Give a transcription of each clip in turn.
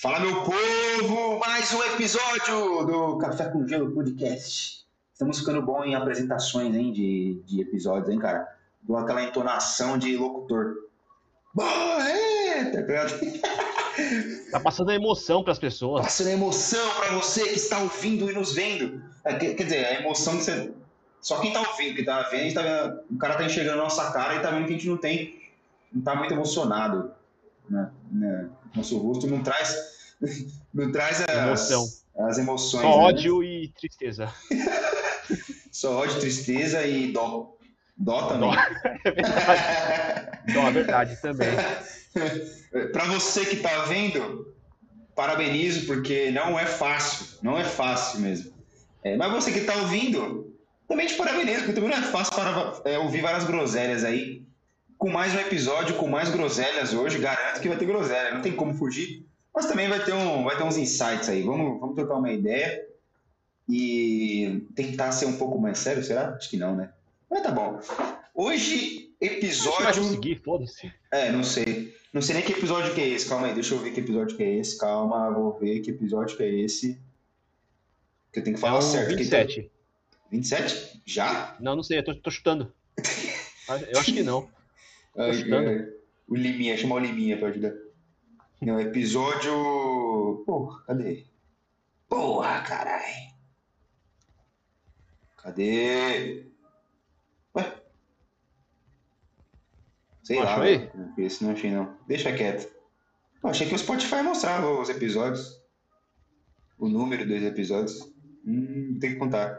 Fala, meu povo! Mais um episódio do Café com Gelo Podcast. Estamos ficando bom em apresentações, hein, de, de episódios, hein, cara? Dou aquela entonação de locutor. Boa, é, tá? Tá passando emoção para as pessoas. Passando emoção para você que está ouvindo e nos vendo. É, quer, quer dizer, a emoção que você. Só quem tá ouvindo, que tá vendo, tá vendo, o cara tá enxergando a nossa cara e tá vendo que a gente não tem. Não tá muito emocionado. Né? né? Nosso rosto não traz. Não traz as Emoção. As emoções. Só né? ódio e tristeza. Só ódio, tristeza e dó. Dó também. Dó. É verdade. Dó, é verdade também. Para você que tá vendo, parabenizo, porque não é fácil. Não é fácil mesmo. É, mas você que tá ouvindo, também te parabenizo, porque também não é fácil para, é, ouvir várias groselhas aí. Com mais um episódio, com mais groselhas hoje, garanto que vai ter groselha, não tem como fugir. Mas também vai ter, um, vai ter uns insights aí. Vamos, vamos trocar uma ideia e tentar ser um pouco mais sério, será? Acho que não, né? Mas tá bom. Hoje, episódio. conseguir, foda-se. É, não sei. Não sei nem que episódio que é esse. Calma aí, deixa eu ver que episódio que é esse. Calma, vou ver que episódio que é esse. Que eu tenho que É falar o certo. que 27. 27? Já? Não, não sei, eu tô, tô chutando. Eu acho que não. Ai, chutando. ai. O Liminha, chama o Liminha pra ajudar. Não, episódio. Porra, cadê? Porra, caralho. Cadê? Ué? Sei Não lá. achou aí? Esse não achei, não. Deixa quieto. Eu achei que o Spotify mostrava os episódios. O número dos episódios. Hum, tem que contar.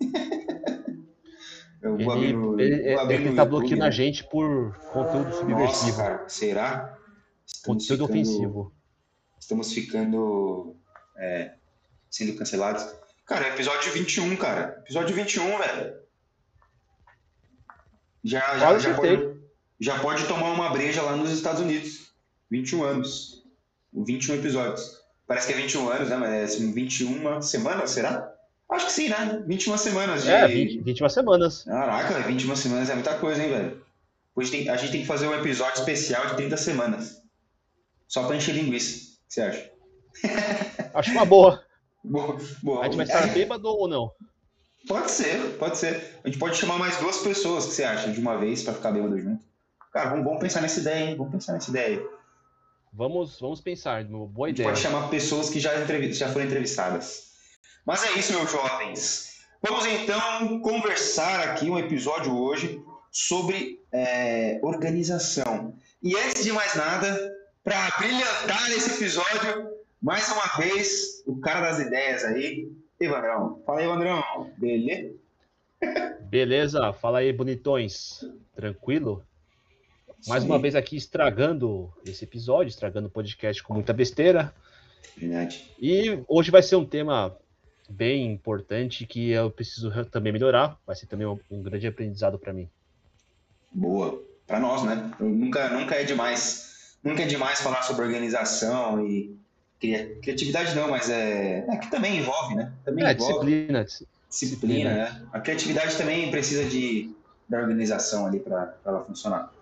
Eu vou abrir Ele, no- ele, vou abrir ele no tá YouTube, bloqueando né? a gente por conteúdo Nossa, subversivo. cara, será? Estamos conteúdo ficando- ofensivo. Estamos ficando é, sendo cancelados. Cara, é episódio 21, cara. Episódio 21, velho. Já, já, já, pode, já pode tomar uma breja lá nos Estados Unidos. 21 anos. 21 episódios. Parece que é 21 anos, né? Mas é assim, 21 semanas, será? Acho que sim, né? 21 semanas de. É, 20, 21 semanas. Caraca, velho, 21 semanas é muita coisa, hein, velho? Hoje tem- a gente tem que fazer um episódio especial de 30 semanas. Só pra encher linguiça. O que você acha? Acho uma boa. Boa, boa. A gente vai estar bêbado ou não? Pode ser, pode ser. A gente pode chamar mais duas pessoas, o que você acha? De uma vez, pra ficar bêbado junto. Cara, vamos, vamos pensar nessa ideia, hein? Vamos pensar nessa ideia. aí. Vamos, vamos pensar. Boa A gente ideia. pode chamar pessoas que já, já foram entrevistadas. Mas é isso, meus jovens. Vamos então conversar aqui um episódio hoje sobre é, organização. E antes de mais nada, para brilhantar esse episódio, mais uma vez, o cara das ideias aí, Evandrão. Fala aí, Evandrão. Beleza? Beleza? Fala aí, bonitões. Tranquilo? Mais uma vez aqui estragando esse episódio, estragando o podcast com muita besteira. Verdade. E hoje vai ser um tema bem importante que eu preciso re- também melhorar. Vai ser também um, grande aprendizado para mim. Boa. Para nós, né? Nunca, nunca é demais. Nunca é demais falar sobre organização e cria- criatividade não, mas é, é que também envolve, né? Também É, envolve disciplina. disciplina, né? A criatividade também precisa de da organização ali para ela funcionar.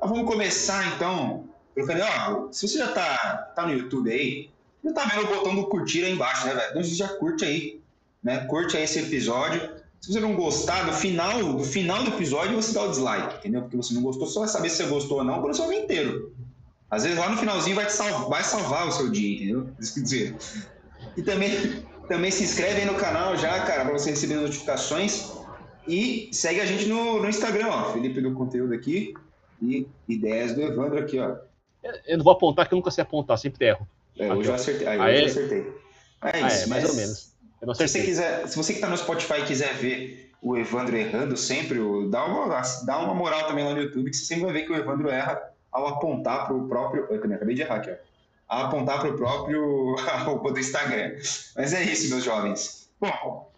Mas vamos começar então. Eu falei, ó, se você já tá, tá no YouTube aí, já tá vendo o botão do curtir aí embaixo, né, velho? Então você já curte aí, né? Curte aí esse episódio. Se você não gostar, no final, no final do episódio você dá o dislike, entendeu? Porque você não gostou, você só vai saber se você gostou ou não você ouvir inteiro. Às vezes lá no finalzinho vai, te sal- vai salvar o seu dia, entendeu? Isso que eu dizer. E também, também se inscreve aí no canal já, cara, pra você receber notificações. E segue a gente no, no Instagram, ó. Felipe do Conteúdo aqui. E ideias do Evandro aqui, ó. Eu não vou apontar, que eu nunca sei apontar, sempre erro. É, hoje eu acertei. Aí, Ah, hoje eu é? acertei. É Ah, isso, é, mais mas ou menos. Eu não Se você, quiser, se você que tá no Spotify quiser ver o Evandro errando sempre, o- dá uma, dá uma moral também lá no YouTube, que você sempre vai ver que o Evandro erra ao apontar pro próprio. Eu acabei de errar aqui, ó. Ao apontar pro próprio roupa do Instagram. Mas é isso, meus jovens. Bom,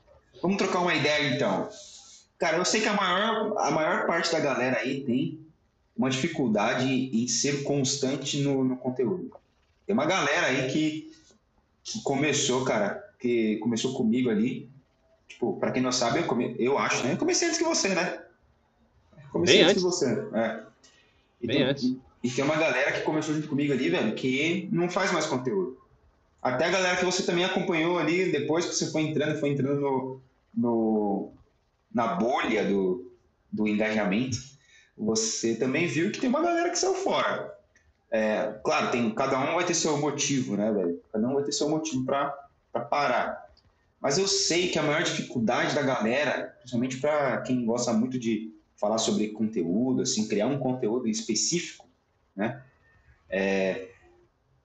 vamos trocar uma ideia então. Cara, eu sei que a maior, a maior parte da galera aí tem uma dificuldade em ser constante no, no conteúdo. Tem uma galera aí que, que começou, cara, que começou comigo ali. Tipo, pra quem não sabe, eu, come, eu acho, né? Eu comecei antes que você, né? Comecei Bem antes que você. É. E Bem tem, antes. e E tem uma galera que começou junto comigo ali, velho, que não faz mais conteúdo. Até a galera que você também acompanhou ali, depois que você foi entrando, foi entrando no, no na bolha do, do engajamento, você também viu que tem uma galera que saiu fora. É, claro, tem, cada um vai ter seu motivo, né, velho? Cada um vai ter seu motivo para parar. Mas eu sei que a maior dificuldade da galera, principalmente para quem gosta muito de falar sobre conteúdo, assim, criar um conteúdo específico, né? É,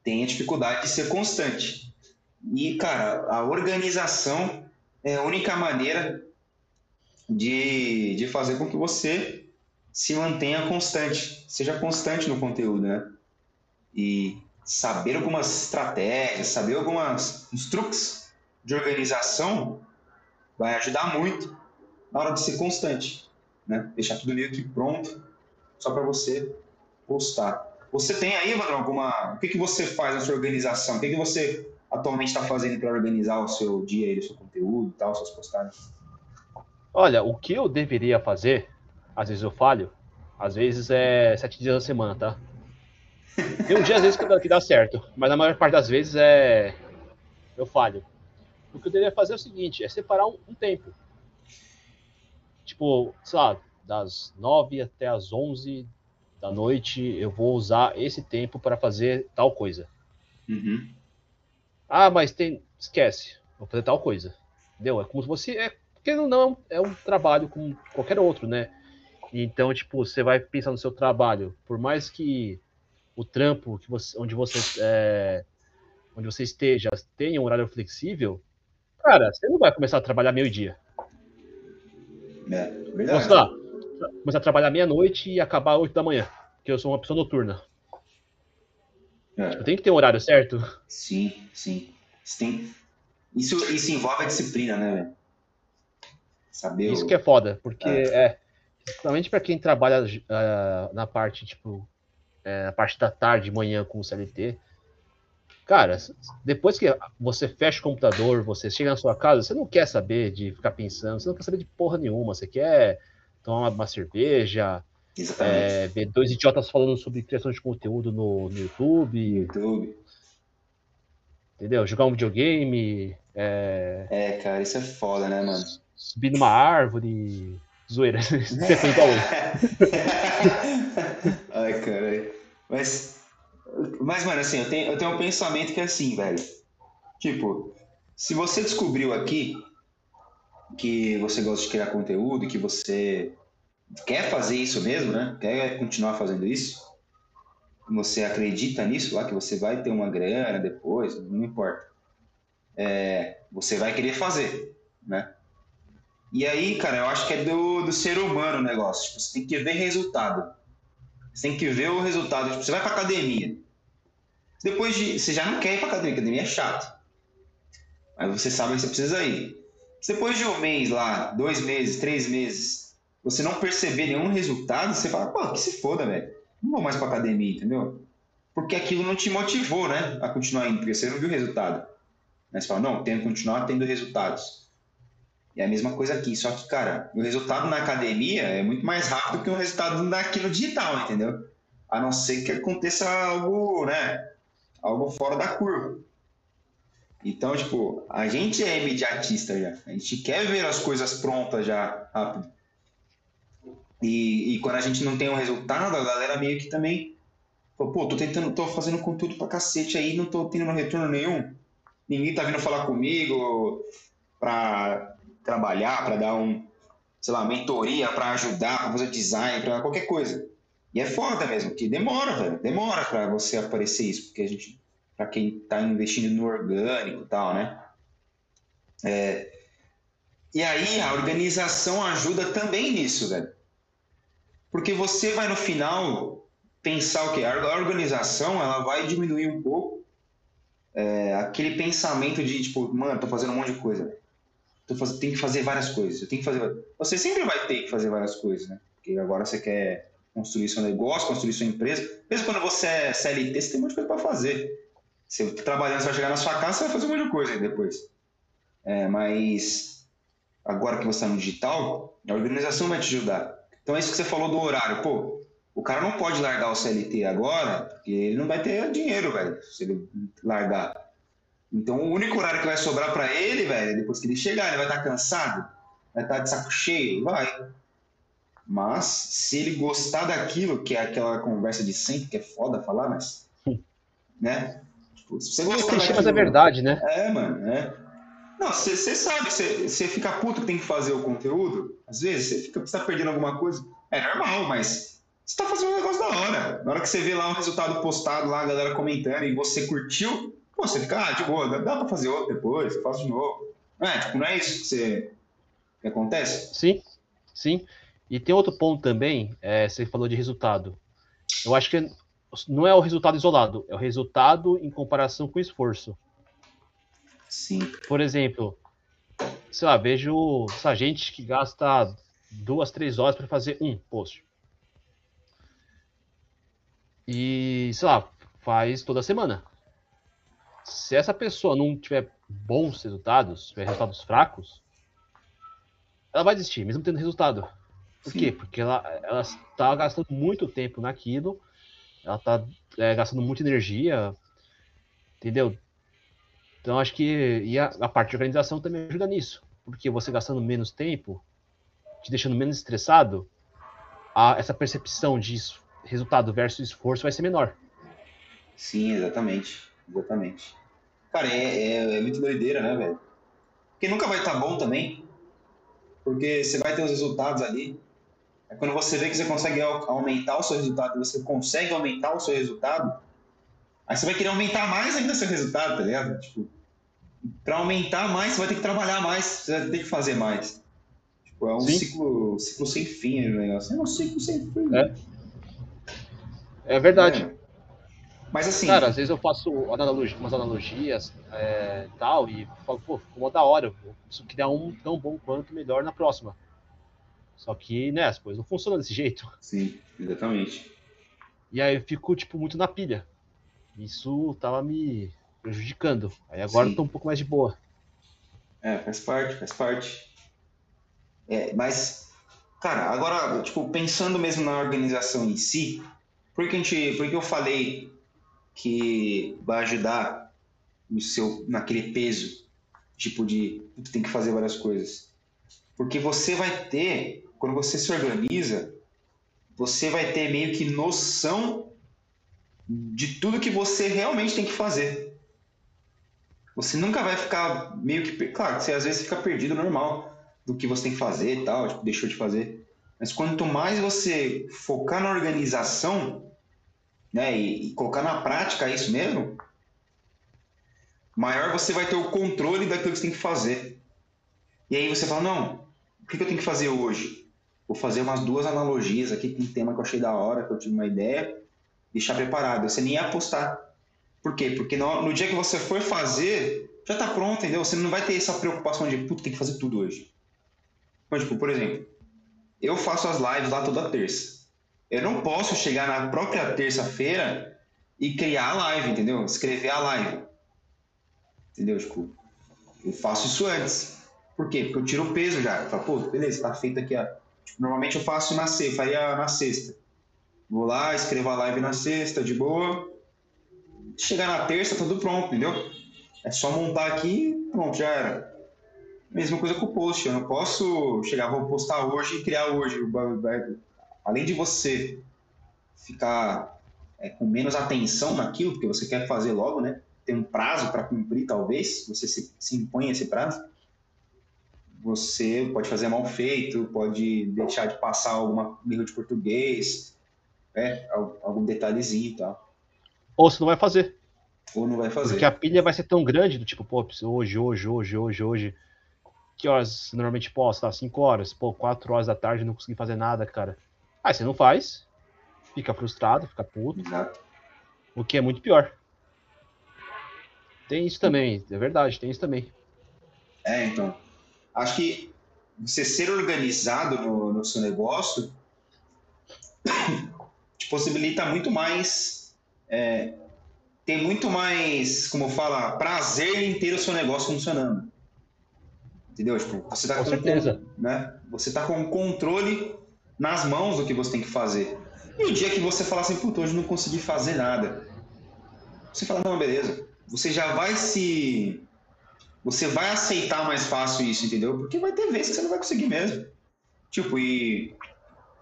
tem a dificuldade de ser constante. E, cara, a organização é a única maneira de, de fazer com que você se mantenha constante, seja constante no conteúdo, né? E saber algumas estratégias, saber algumas uns truques de organização vai ajudar muito na hora de ser constante, né? Deixar tudo meio que pronto só para você postar. Você tem aí, mano, alguma. O que, que você faz na sua organização? O que, que você atualmente está fazendo para organizar o seu dia aí, o seu conteúdo e tal, suas postagens? Olha, o que eu deveria fazer, às vezes eu falho, às vezes é sete dias da semana, tá? Tem um dia às vezes que dá, que dá certo, mas a maior parte das vezes é eu falho. O que eu deveria fazer é o seguinte, é separar um, um tempo. Tipo, sei lá, das nove até as onze da noite, eu vou usar esse tempo para fazer tal coisa. Uhum. Ah, mas tem. Esquece, vou fazer tal coisa. Entendeu? É como se você. É, porque não é um trabalho como qualquer outro, né? Então, tipo, você vai pensar no seu trabalho, por mais que o trampo que você, onde você é, onde você esteja tenha um horário flexível, cara, você não vai começar a trabalhar meio-dia. É, verdade. Você, lá, começar a trabalhar meia-noite e acabar às 8 da manhã, porque eu sou uma pessoa noturna. É. Tipo, tem que ter um horário certo. Sim, sim. Isso, tem... isso, isso envolve a disciplina, né, velho? Saber Isso o... que é foda, porque é, é principalmente para quem trabalha uh, na parte, tipo, é, na parte da tarde, manhã com o CLT, cara, depois que você fecha o computador, você chega na sua casa, você não quer saber de ficar pensando, você não quer saber de porra nenhuma, você quer tomar uma cerveja, é, ver dois idiotas falando sobre criação de conteúdo no, no YouTube. YouTube. Entendeu? Jogar um videogame. É... é, cara, isso é foda, né, mano? Subir numa árvore. Zoeira. Ai, cara. Mas, mas, mano, assim, eu tenho, eu tenho um pensamento que é assim, velho. Tipo, se você descobriu aqui que você gosta de criar conteúdo, que você quer fazer isso mesmo, né? Quer continuar fazendo isso, você acredita nisso lá, que você vai ter uma grana depois, não importa. É, você vai querer fazer, né? E aí, cara, eu acho que é do, do ser humano o negócio. Tipo, você tem que ver resultado. Você tem que ver o resultado. Tipo, você vai pra academia. Depois de. Você já não quer ir pra academia, academia é chato. Mas você sabe que você precisa ir. Depois de um mês lá, dois meses, três meses, você não perceber nenhum resultado, você fala, pô, que se foda, velho. Não vou mais pra academia, entendeu? Porque aquilo não te motivou, né? A continuar indo, porque você não viu resultado. Mas você fala, não, tenho que continuar tendo resultados. É a mesma coisa aqui, só que, cara, o resultado na academia é muito mais rápido que o resultado naquilo digital, entendeu? A não ser que aconteça algo, né? Algo fora da curva. Então, tipo, a gente é imediatista já. A gente quer ver as coisas prontas já rápido. E, e quando a gente não tem um resultado, a galera meio que também. Pô, tô tentando, tô fazendo conteúdo pra cacete aí, não tô tendo retorno nenhum. Ninguém tá vindo falar comigo pra trabalhar, pra dar um, sei lá, mentoria, pra ajudar, pra fazer design, pra qualquer coisa. E é foda mesmo, que demora, velho. Demora pra você aparecer isso, porque a gente para quem está investindo no orgânico e tal, né? É, e aí a organização ajuda também nisso, velho. Porque você vai no final pensar o quê? A organização ela vai diminuir um pouco é, aquele pensamento de tipo, mano, tô fazendo um monte de coisa. Fazendo, tem que fazer várias coisas. Eu tenho que fazer. Você sempre vai ter que fazer várias coisas, né? Porque agora você quer construir seu negócio, construir sua empresa. Mesmo quando você é CLT, você tem um monte de coisa para fazer. Você trabalhando, você vai chegar na sua casa, você vai fazer um monte de coisa depois. É, mas agora que você está no digital, a organização vai te ajudar. Então é isso que você falou do horário. Pô, O cara não pode largar o CLT agora, porque ele não vai ter dinheiro, velho, se ele largar. Então o único horário que vai sobrar para ele, velho, depois que ele chegar, ele vai estar tá cansado, vai estar tá de saco cheio, vai. Mas se ele gostar daquilo, que é aquela conversa de sempre, que é foda falar, mas. Né? Tipo, se você gostar daquilo, mas é verdade, né? É, mano, é. Não, você sabe, você fica puto que tem que fazer o conteúdo, às vezes você fica você tá perdendo alguma coisa. É normal, mas você tá fazendo um negócio da hora. Na hora que você vê lá um resultado postado lá, a galera comentando e você curtiu, pô, você fica, ah, de boa, dá, dá pra fazer outro depois, eu faço de novo. Não é, tipo, não é isso que, você, que acontece? Sim, sim. E tem outro ponto também, é, você falou de resultado. Eu acho que não é o resultado isolado, é o resultado em comparação com o esforço. Sim. Por exemplo, sei lá, vejo essa gente que gasta duas, três horas para fazer um post. E, sei lá, faz toda semana. Se essa pessoa não tiver bons resultados, tiver resultados fracos, ela vai desistir, mesmo tendo resultado. Por Sim. quê? Porque ela, ela está gastando muito tempo naquilo, ela está é, gastando muita energia, entendeu? Então acho que e a, a, parte de organização também ajuda nisso, porque você gastando menos tempo, te deixando menos estressado, a, essa percepção de resultado versus esforço vai ser menor. Sim, exatamente, exatamente. Cara, é, é, é muito doideira, né, velho? Porque nunca vai estar tá bom também, porque você vai ter os resultados ali, é quando você vê que você consegue aumentar o seu resultado, você consegue aumentar o seu resultado, aí você vai querer aumentar mais ainda seu resultado, tá ligado? Tipo, para aumentar mais, você vai ter que trabalhar mais, você vai ter que fazer mais. Tipo, é um ciclo, ciclo sem fim o negócio. É um ciclo sem fim. É, é verdade. É. Mas assim. Cara, às vezes eu faço analogia, umas analogias é, tal, e falo, pô, ficou da hora. Se criar um tão bom quanto melhor na próxima. Só que, né, as coisas não funcionam desse jeito. Sim, exatamente. E aí eu fico, tipo, muito na pilha. Isso tava me prejudicando. Aí agora Sim. eu tô um pouco mais de boa. É, faz parte, faz parte. É, mas, cara, agora, tipo, pensando mesmo na organização em si, por que, a gente, por que eu falei que vai ajudar no seu, naquele peso, tipo de tem que fazer várias coisas? Porque você vai ter quando você se organiza, você vai ter meio que noção de tudo que você realmente tem que fazer. Você nunca vai ficar meio que. Claro, você às vezes fica perdido normal do que você tem que fazer e tal, tipo, deixou de fazer. Mas quanto mais você focar na organização, né, e, e colocar na prática isso mesmo, maior você vai ter o controle daquilo que você tem que fazer. E aí você fala, não, o que eu tenho que fazer hoje? Vou fazer umas duas analogias aqui com um tema que eu achei da hora, que eu tive uma ideia, deixar preparado. Você nem ia apostar. Por quê? Porque no, no dia que você for fazer, já está pronto, entendeu? Você não vai ter essa preocupação de, puta, tem que fazer tudo hoje. Então, tipo, por exemplo, eu faço as lives lá toda terça. Eu não posso chegar na própria terça-feira e criar a live, entendeu? Escrever a live. Entendeu? Tipo, eu faço isso antes. Por quê? Porque eu tiro o peso já. Eu falo, pô, beleza, tá feito aqui a Normalmente eu faço na sexta, faria na sexta. Vou lá, escrevo a live na sexta, de boa. Chegar na terça, tudo pronto, entendeu? É só montar aqui pronto, já era. Mesma coisa com o post. Eu não posso chegar, vou postar hoje e criar hoje. Além de você ficar é, com menos atenção naquilo, porque você quer fazer logo, né? Tem um prazo para cumprir, talvez, você se, se impõe esse prazo você pode fazer mal feito, pode deixar de passar alguma erro de português, né? algum detalhezinho e tal. Ou você não vai fazer. Ou não vai fazer. Porque a pilha vai ser tão grande, do tipo, pô, hoje, hoje, hoje, hoje, hoje. Que horas normalmente posta? 5 horas. Pô, 4 horas da tarde não consegui fazer nada, cara. Aí você não faz, fica frustrado, fica puto. Exato. O que é muito pior. Tem isso também, é verdade, tem isso também. É, então acho que você ser organizado no, no seu negócio te possibilita muito mais, é, tem muito mais, como fala, prazer em ter o seu negócio funcionando. Entendeu? Tipo, você tá com, com certeza. né? Você tá com controle nas mãos do que você tem que fazer. E o dia que você falar assim, puta, hoje não consegui fazer nada. Você fala, não, beleza. Você já vai se. Você vai aceitar mais fácil isso, entendeu? Porque vai ter vezes que você não vai conseguir mesmo. Tipo, e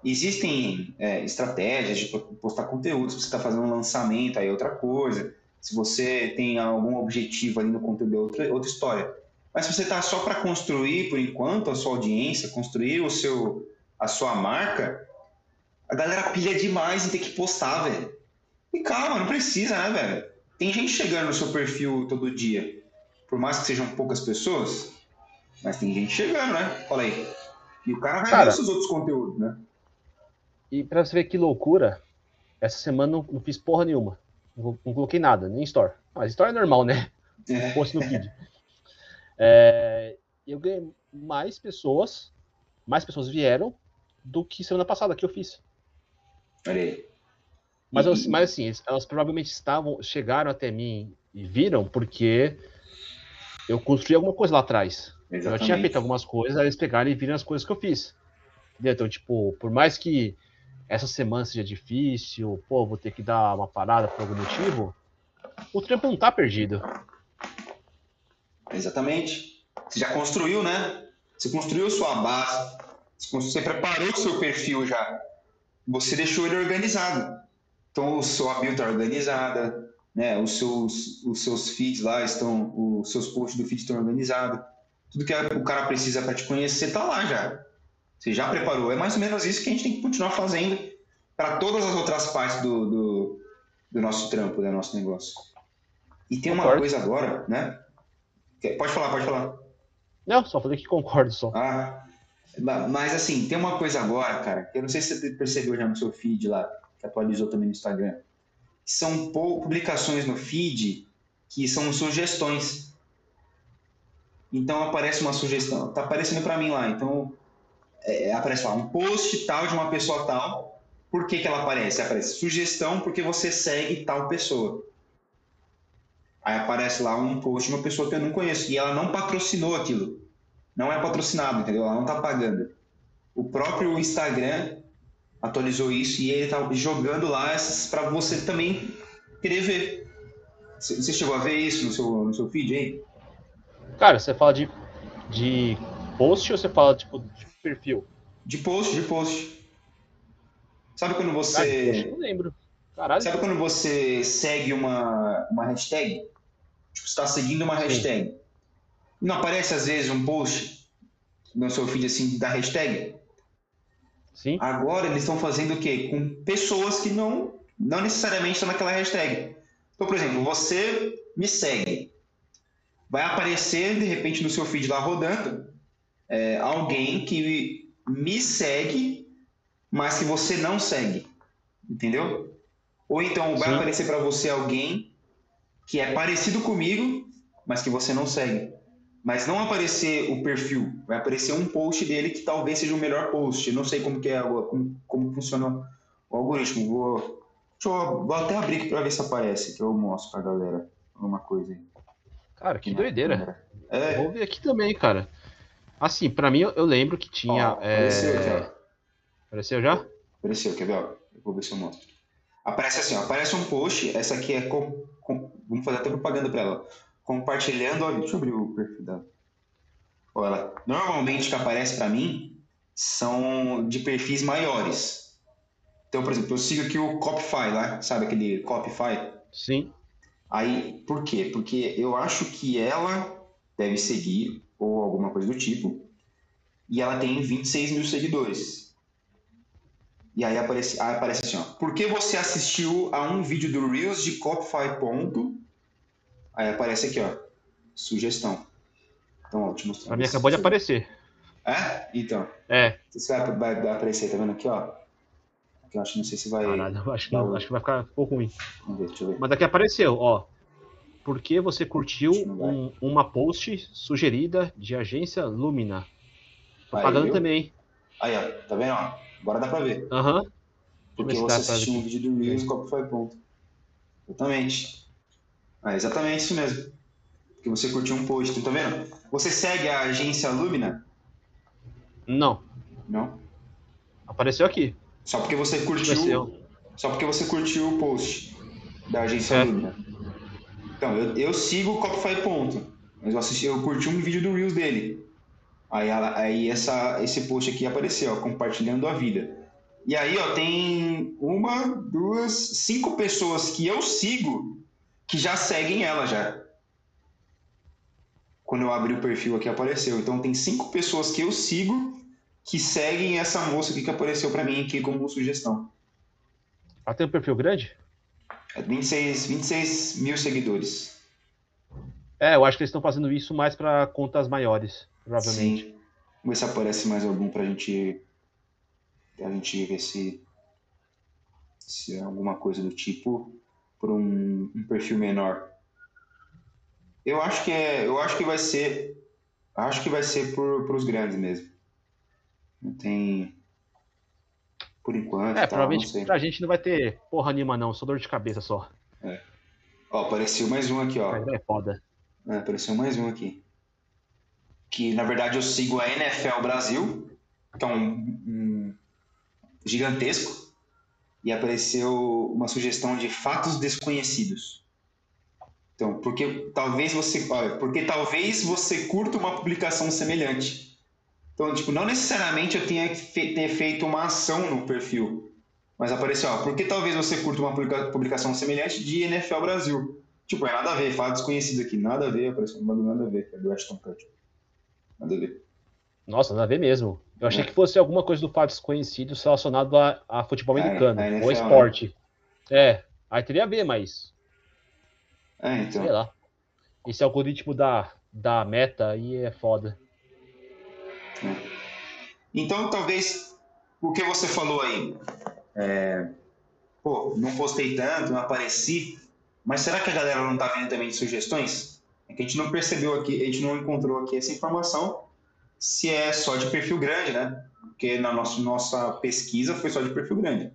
existem é, estratégias de postar conteúdo. Se você está fazendo um lançamento, aí é outra coisa. Se você tem algum objetivo ali no conteúdo, é outra, outra história. Mas se você está só para construir, por enquanto, a sua audiência, construir o seu, a sua marca, a galera pilha demais em ter que postar, velho. E calma, não precisa, né, velho? Tem gente chegando no seu perfil todo dia. Por mais que sejam poucas pessoas, mas tem gente chegando, né? Fala aí. E o cara vai cara, ver os outros conteúdos, né? E pra você ver que loucura, essa semana não, não fiz porra nenhuma. Não, não, coloquei nada, nem store. Mas store é normal, né? É. Post no feed. É, eu ganhei mais pessoas, mais pessoas vieram do que semana passada que eu fiz. Peraí. Mas, eu, mas assim, elas provavelmente estavam, chegaram até mim e viram porque eu construí alguma coisa lá atrás. Exatamente. Eu tinha feito algumas coisas, aí eles pegaram e viram as coisas que eu fiz. Entendeu? Então, tipo, por mais que essa semana seja difícil, pô, vou ter que dar uma parada por algum motivo, o trampo não tá perdido. Exatamente. Você já construiu, né? Você construiu sua base, você preparou o seu perfil já. Você deixou ele organizado. Então, a sua build está organizada, né? os, seus, os seus feeds lá estão, os seus posts do feed estão organizados. Tudo que o cara precisa para te conhecer está lá já. Você já preparou. É mais ou menos isso que a gente tem que continuar fazendo para todas as outras partes do, do, do nosso trampo, do nosso negócio. E tem uma coisa agora, né? Pode falar, pode falar. Não, só falei que concordo só. Ah, mas assim, tem uma coisa agora, cara, que eu não sei se você percebeu já no seu feed lá, que atualizou também no Instagram. São publicações no feed que são sugestões. Então aparece uma sugestão, tá aparecendo para mim lá. Então é, aparece lá um post tal de uma pessoa tal. Por que, que ela aparece? Aparece sugestão porque você segue tal pessoa. Aí aparece lá um post de uma pessoa que eu não conheço e ela não patrocinou aquilo. Não é patrocinado, entendeu? Ela não está pagando. O próprio Instagram atualizou isso e ele está jogando lá para você também querer ver. Você chegou a ver isso no seu, no seu feed aí? Cara, você fala de, de post ou você fala tipo, de perfil? De post, de post. Sabe quando você. Não lembro. Caralho. Sabe quando você segue uma, uma hashtag? Tipo, está seguindo uma hashtag. Sim. Não aparece às vezes um post no seu feed assim da hashtag? Sim. Agora eles estão fazendo o quê? Com pessoas que não, não necessariamente estão naquela hashtag. Então, por exemplo, você me segue. Vai aparecer de repente no seu feed lá rodando é, alguém que me segue, mas que você não segue. Entendeu? Ou então vai Sim. aparecer para você alguém que é parecido comigo, mas que você não segue. Mas não aparecer o perfil, vai aparecer um post dele que talvez seja o melhor post. Não sei como que é, como, como funciona o algoritmo. Vou, deixa eu, vou até abrir aqui para ver se aparece, que eu mostro pra galera alguma coisa aí. Cara, que doideira. É. Vou ver aqui também, cara. Assim, para mim eu lembro que tinha. Ó, apareceu é... ó. Apareceu já? Apareceu, quer ver? Eu vou ver se eu mostro. Aparece assim, ó, aparece um post, essa aqui é com, com, vamos fazer até propaganda para ela. Compartilhando, olha, deixa eu abrir o perfil dela. Olha, ela, normalmente que aparece para mim são de perfis maiores. Então, por exemplo, eu sigo aqui o Copify lá, sabe aquele Copify? Sim. Aí, por quê? Porque eu acho que ela deve seguir, ou alguma coisa do tipo, e ela tem 26 mil seguidores. E aí aparece, aí aparece assim, ó. Por que você assistiu a um vídeo do Reels de Copify ponto? Aí aparece aqui, ó. Sugestão. Então, ó, te mostrar. Pra mim acabou de aparecer. É? Então. É. Isso vai, vai, vai aparecer, tá vendo aqui, ó? Aqui eu acho, não sei se vai. Caralho, acho que não, acho que vai ficar um pouco ruim. Vamos ver, deixa eu ver. Mas aqui apareceu, ó. Por que você curtiu um, uma post sugerida de agência Lumina? Tô pagando também. Aí, ó, tá vendo, ó? Agora dá pra ver. Aham. Uhum. Porque você assistiu um vídeo do Reels, qual foi ponto. Exatamente. É exatamente isso mesmo. Porque você curtiu um post, tá vendo? Você segue a agência Lumina? Não. Não? Apareceu aqui. Só porque você curtiu só porque você curtiu o post da agência é. Luna. Então, eu, eu sigo o Copify ponto, mas eu, assisti, eu curti um vídeo do Reels dele. Aí, aí essa, esse post aqui apareceu, ó, compartilhando a vida. E aí, ó, tem uma, duas, cinco pessoas que eu sigo que já seguem ela já. Quando eu abri o perfil aqui apareceu. Então tem cinco pessoas que eu sigo que seguem essa moça aqui que apareceu para mim aqui como sugestão. Ela tem um perfil grande? É 26, 26 mil seguidores. É, eu acho que eles estão fazendo isso mais para contas maiores, provavelmente. Sim. Vamos ver se aparece mais algum pra gente, pra gente ver se, se é alguma coisa do tipo por um, um perfil menor. Eu acho que é, eu acho que vai ser, acho que vai ser por, por os grandes mesmo. Não tem, por enquanto. É, provavelmente pra gente não vai ter porra nenhuma não, só dor de cabeça só. É. Ó, apareceu mais um aqui, ó. É foda. É, apareceu mais um aqui. Que na verdade eu sigo a NFL Brasil, que é um, um gigantesco e apareceu uma sugestão de fatos desconhecidos. Então, porque talvez você, porque talvez você curta uma publicação semelhante. Então, tipo, não necessariamente eu tenha ter feito uma ação no perfil, mas apareceu, ó, porque talvez você curta uma publicação semelhante de NFL Brasil. Tipo, é nada a ver, fato desconhecido aqui, nada a ver, apareceu um bagulho nada a ver, é do Ashton Kutcher. Nada a ver. Nossa, nada a ver mesmo. Eu achei é. que fosse alguma coisa do fato desconhecido relacionado a, a futebol americano é, ou esporte. Né? É, aí teria a ver, mas. É, então. Sei lá. Esse algoritmo da, da meta aí é foda. É. Então, talvez o que você falou aí. É, pô, não postei tanto, não apareci. Mas será que a galera não tá vendo também de sugestões? É que a gente não percebeu aqui, a gente não encontrou aqui essa informação se é só de perfil grande, né? Porque na nossa, nossa pesquisa foi só de perfil grande.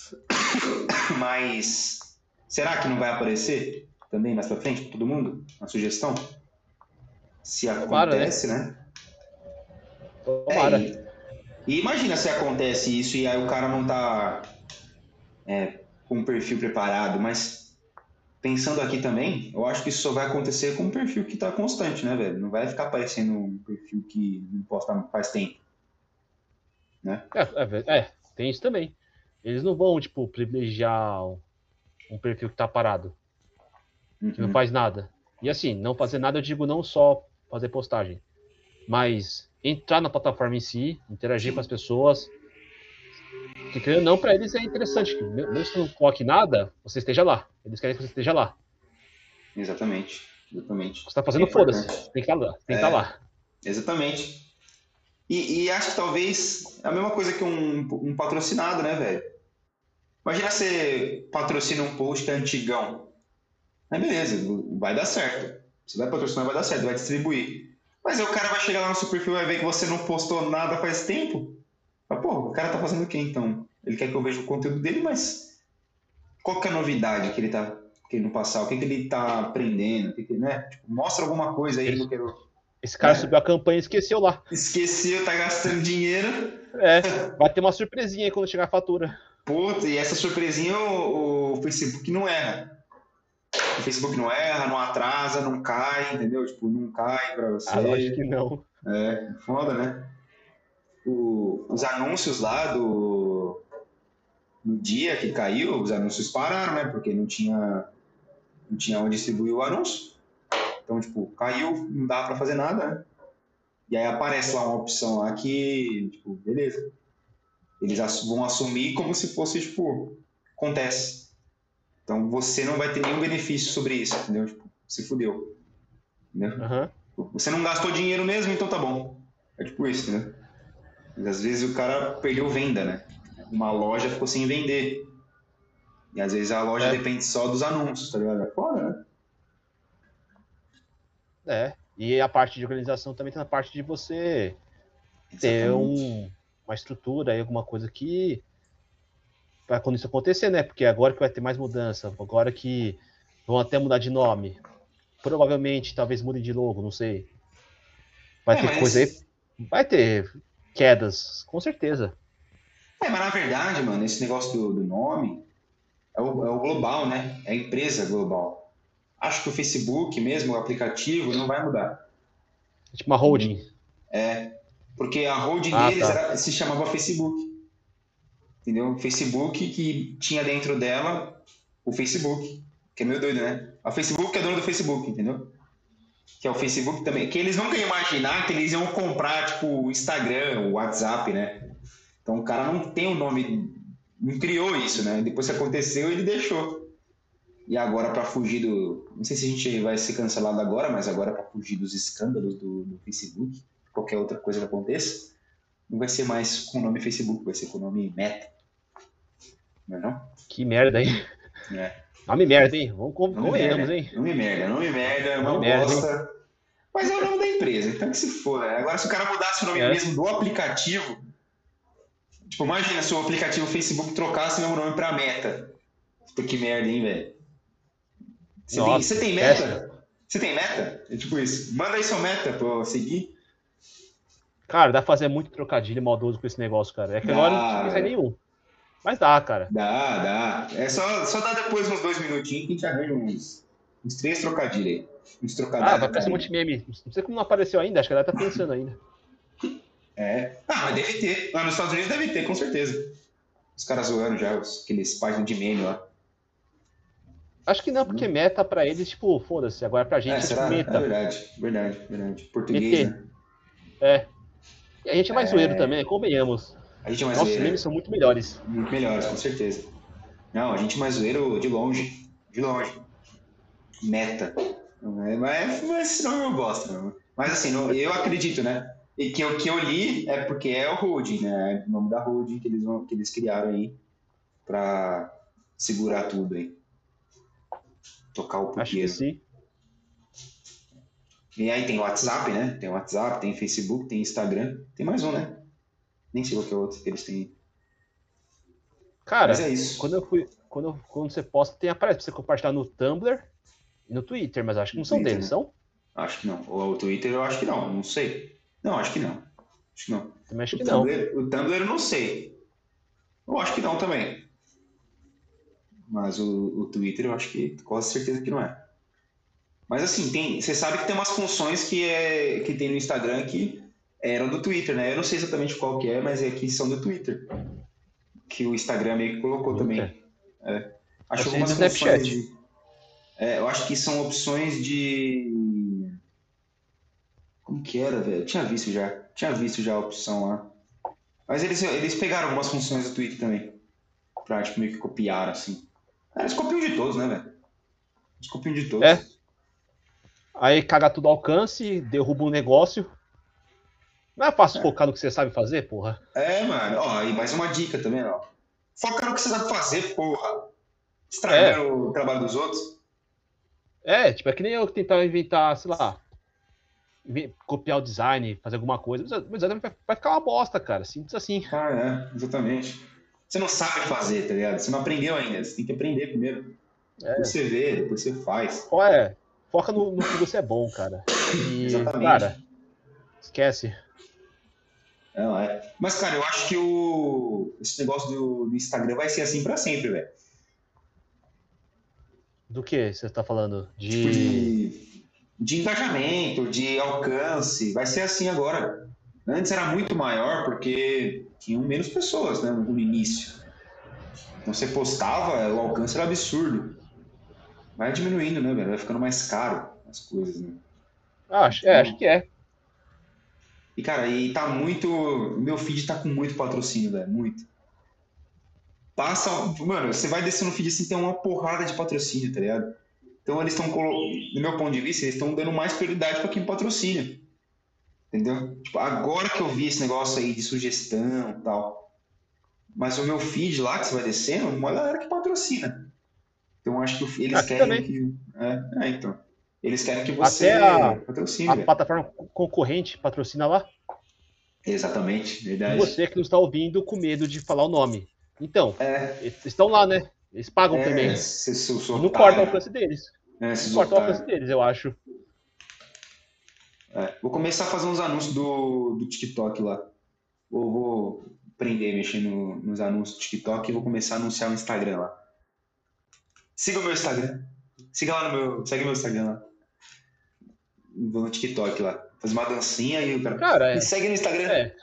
Mas será que não vai aparecer também mais pra frente para todo mundo? Uma sugestão? Se acontece, Para, né? né? É, e, e, imagina se acontece isso e aí o cara não tá é, com um perfil preparado, mas pensando aqui também, eu acho que isso só vai acontecer com um perfil que está constante, né, velho? Não vai ficar aparecendo um perfil que não posta faz tempo. Né? É, é, é, tem isso também. Eles não vão, tipo, privilegiar um perfil que está parado, uhum. que não uhum. faz nada. E assim, não fazer nada eu digo não só fazer postagem, mas entrar na plataforma em si, interagir com as pessoas. Que querendo não, para eles é interessante. Que mesmo que não coloque nada, você esteja lá. Eles querem que você esteja lá. Exatamente. Exatamente. Você está fazendo é foda-se. Tem que estar lá. Tem que estar lá. Exatamente. E, e, acho que talvez é a mesma coisa que um, um patrocinado, né, velho? Imagina você patrocina um post antigão. Aí beleza, vai dar certo. Você vai patrocinar, vai dar certo, vai distribuir. Mas aí o cara vai chegar lá no seu perfil e vai ver que você não postou nada faz tempo. Mas, pô, o cara tá fazendo o quê então? Ele quer que eu veja o conteúdo dele, mas qual que é a novidade que ele tá querendo passar? O que, que ele tá aprendendo? Que que, né? Tipo, mostra alguma coisa aí que eu. Esse cara é. subiu a campanha e esqueceu lá. Esqueceu, tá gastando dinheiro. É, vai ter uma surpresinha aí quando chegar a fatura. Puta, e essa surpresinha o, o Facebook não erra. O Facebook não erra, não atrasa, não cai, entendeu? Tipo, não cai pra você. Ah, acho que não. É, foda, né? O, os anúncios lá do. No dia que caiu, os anúncios pararam, né? Porque não tinha, não tinha onde distribuir o anúncio. Então, tipo, caiu, não dá para fazer nada, né? E aí aparece lá uma opção lá que, tipo, beleza. Eles vão assumir como se fosse, tipo, acontece. Então você não vai ter nenhum benefício sobre isso, entendeu? Tipo, se fudeu. Entendeu? Uhum. Você não gastou dinheiro mesmo, então tá bom. É tipo isso, né? Às vezes o cara perdeu venda, né? Uma loja ficou sem vender. E às vezes a loja é. depende só dos anúncios, tá ligado? É foda, né? É. E a parte de organização também tem a parte de você Exatamente. ter um, uma estrutura aí, alguma coisa que. para quando isso acontecer, né? Porque agora que vai ter mais mudança, agora que vão até mudar de nome. Provavelmente, talvez mudem de logo, não sei. Vai é, ter mas... coisa aí. Vai ter quedas, com certeza. É, mas na verdade, mano, esse negócio do, do nome é o, é o, global, né? É a empresa global. Acho que o Facebook mesmo, o aplicativo, não vai mudar. Tipo uma holding. É, porque a holding ah, deles tá. era, se chamava Facebook. Entendeu? Facebook que tinha dentro dela o Facebook. Que é meio doido, né? A Facebook é dona do Facebook, entendeu? Que é o Facebook também. Que eles nunca iam imaginar que eles iam comprar, tipo, o Instagram, o WhatsApp, né? Então o cara não tem o um nome, não criou isso, né? Depois que aconteceu, ele deixou. E agora, para fugir do. Não sei se a gente vai ser cancelado agora, mas agora, para fugir dos escândalos do, do, Facebook, qualquer outra coisa que aconteça, não vai ser mais com o nome Facebook, vai ser com o nome Meta. Não é não? Que merda, hein? É. Nome merda, hein? Vamos convenhamos, hein? Nome merda, nome merda, é uma bosta. Mas é o nome da empresa, então que se for. Né? Agora, se o cara mudasse o nome é. mesmo do aplicativo, Tipo, imagina se o aplicativo Facebook trocasse meu nome pra meta. Puta que merda, hein, velho? Você, tem, você tem meta? Essa. Você tem meta? É tipo isso. Manda aí sua meta pra eu seguir. Cara, dá pra fazer muito trocadilho maldoso com esse negócio, cara. É que agora não precisa nenhum. Mas dá, cara. Dá, dá. É só, só dá depois uns dois minutinhos que a gente arranja uns, uns três trocadilhos aí. Uns trocadilhos. Ah, vai aparecer um monte de meme. Não sei como não apareceu ainda, acho que ela tá pensando ainda. É. Ah, mas deve ter. Lá nos Estados Unidos deve ter, com certeza. Os caras zoando já, os, aqueles páginas de meme lá. Acho que não, porque hum. meta pra eles, tipo, foda-se. Agora pra gente é, é tipo meta. É verdade, verdade, verdade. Português, né? É. E a gente é mais é... zoeiro também, convenhamos. A gente é mais Nossos zoeiro. memes são muito melhores. Muito melhores, com certeza. Não, a gente é mais zoeiro de longe. De longe. Meta. Mas, mas esse nome eu gosto, não. Mas assim, eu acredito, né? E que o que eu li é porque é o holding, né? É o nome da holding que eles, vão, que eles criaram aí para segurar tudo aí. Tocar o. Acho que sim. E aí tem o WhatsApp, né? Tem o WhatsApp, tem Facebook, tem Instagram. Tem mais um, né? Nem sei qual que é o outro que eles têm. Cara, Mas é isso. Quando eu fui. Quando, quando você posta, tem aparece pra você compartilhar no Tumblr e no Twitter, mas acho que não são Twitter, deles, né? são? Acho que não. Ou o Twitter eu acho que não, não sei. Não, acho que não. Acho que não. Também acho o que Tumblr, não. O Tumblr eu não sei. Eu acho que não também. Mas o, o Twitter eu acho que quase certeza que não é. Mas assim, tem, você sabe que tem umas funções que, é, que tem no Instagram que eram do Twitter, né? Eu não sei exatamente qual que é, mas é que são do Twitter. Que o Instagram meio que colocou também. É. Acho algumas funções de, é, eu acho que são opções de como que era, velho? Tinha visto já. Tinha visto já a opção lá. Mas eles, eles pegaram algumas funções do Twitter também. Pra, tipo, meio que copiar, assim. É, eles copiam de todos, né, velho? Eles copiam de todos. É. Aí caga tudo ao alcance, derruba um negócio. Não é fácil é. focar no que você sabe fazer, porra? É, mano. Ó, e mais uma dica também, ó. Foca no que você sabe fazer, porra. Estragar é. o trabalho dos outros. É, tipo, é que nem eu que tentava inventar, sei lá, copiar o design, fazer alguma coisa. O design vai, ficar uma bosta, cara. Simples assim. Ah, é, exatamente. Você não sabe fazer, tá ligado? Você não aprendeu ainda. Você tem que aprender primeiro. É. Depois você vê, depois você faz. é, foca no, no, que você é bom, cara. E, exatamente. Cara, esquece. Não, é. Mas, cara, eu acho que o... esse negócio do, do Instagram vai ser assim pra sempre, velho. Do que você tá falando? De... Tipo de de engajamento, de alcance. Vai ser assim agora. Antes era muito maior porque tinham menos pessoas né, no início. Então você postava, o alcance era absurdo. Vai diminuindo, né, velho? Vai ficando mais caro as coisas, né? Acho, é, acho que é. E, cara, e tá muito. Meu feed tá com muito patrocínio, velho. Muito. Passa. Mano, você vai descendo no feed assim, tem uma porrada de patrocínio, tá ligado? Então eles estão, no meu ponto de vista, eles estão dando mais prioridade para quem patrocina. Entendeu? Tipo, agora que eu vi esse negócio aí de sugestão e tal. Mas o meu feed lá que você vai descendo, uma galera que patrocina. Então acho que eles querem também. que. É, é, então. Eles querem que você Até a, patrocine. A velho. plataforma concorrente patrocina lá. Exatamente, verdade. E você que não está ouvindo com medo de falar o nome. Então, é. eles estão lá, né? Eles pagam é, também. Se, se, se não corta o alcance deles. É, Corta o alcance deles, eu acho. É, vou começar a fazer uns anúncios do, do TikTok lá. Vou, vou, aprender a mexer no, nos anúncios do TikTok e vou começar a anunciar o Instagram lá. Siga o meu Instagram. Siga lá no meu. Segue meu Instagram lá. Vou no TikTok lá. Fazer uma dancinha e o cara. Cara, é. segue no Instagram. É.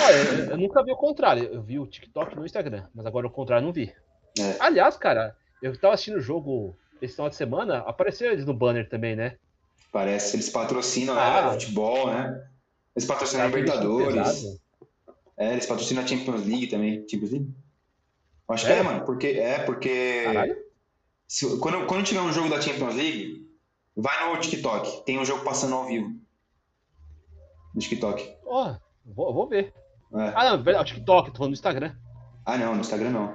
Olha, eu, eu, nunca vi o contrário. Eu vi o TikTok no Instagram, mas agora o contrário eu não vi. É. Aliás, cara, eu tava assistindo o jogo esse final de semana, apareceu eles no banner também, né? Parece, eles patrocinam ah, né, futebol, né? Eles patrocinam a Libertadores. É, eles patrocinam a Champions League também. Champions League? Acho é? que é, mano. Porque, é, porque. Se, quando, quando tiver um jogo da Champions League, vai no TikTok. Tem um jogo passando ao vivo. No TikTok. Ó, oh, vou, vou ver. É. Ah, não, o TikTok, tô falando do Instagram. Ah, não, no Instagram não.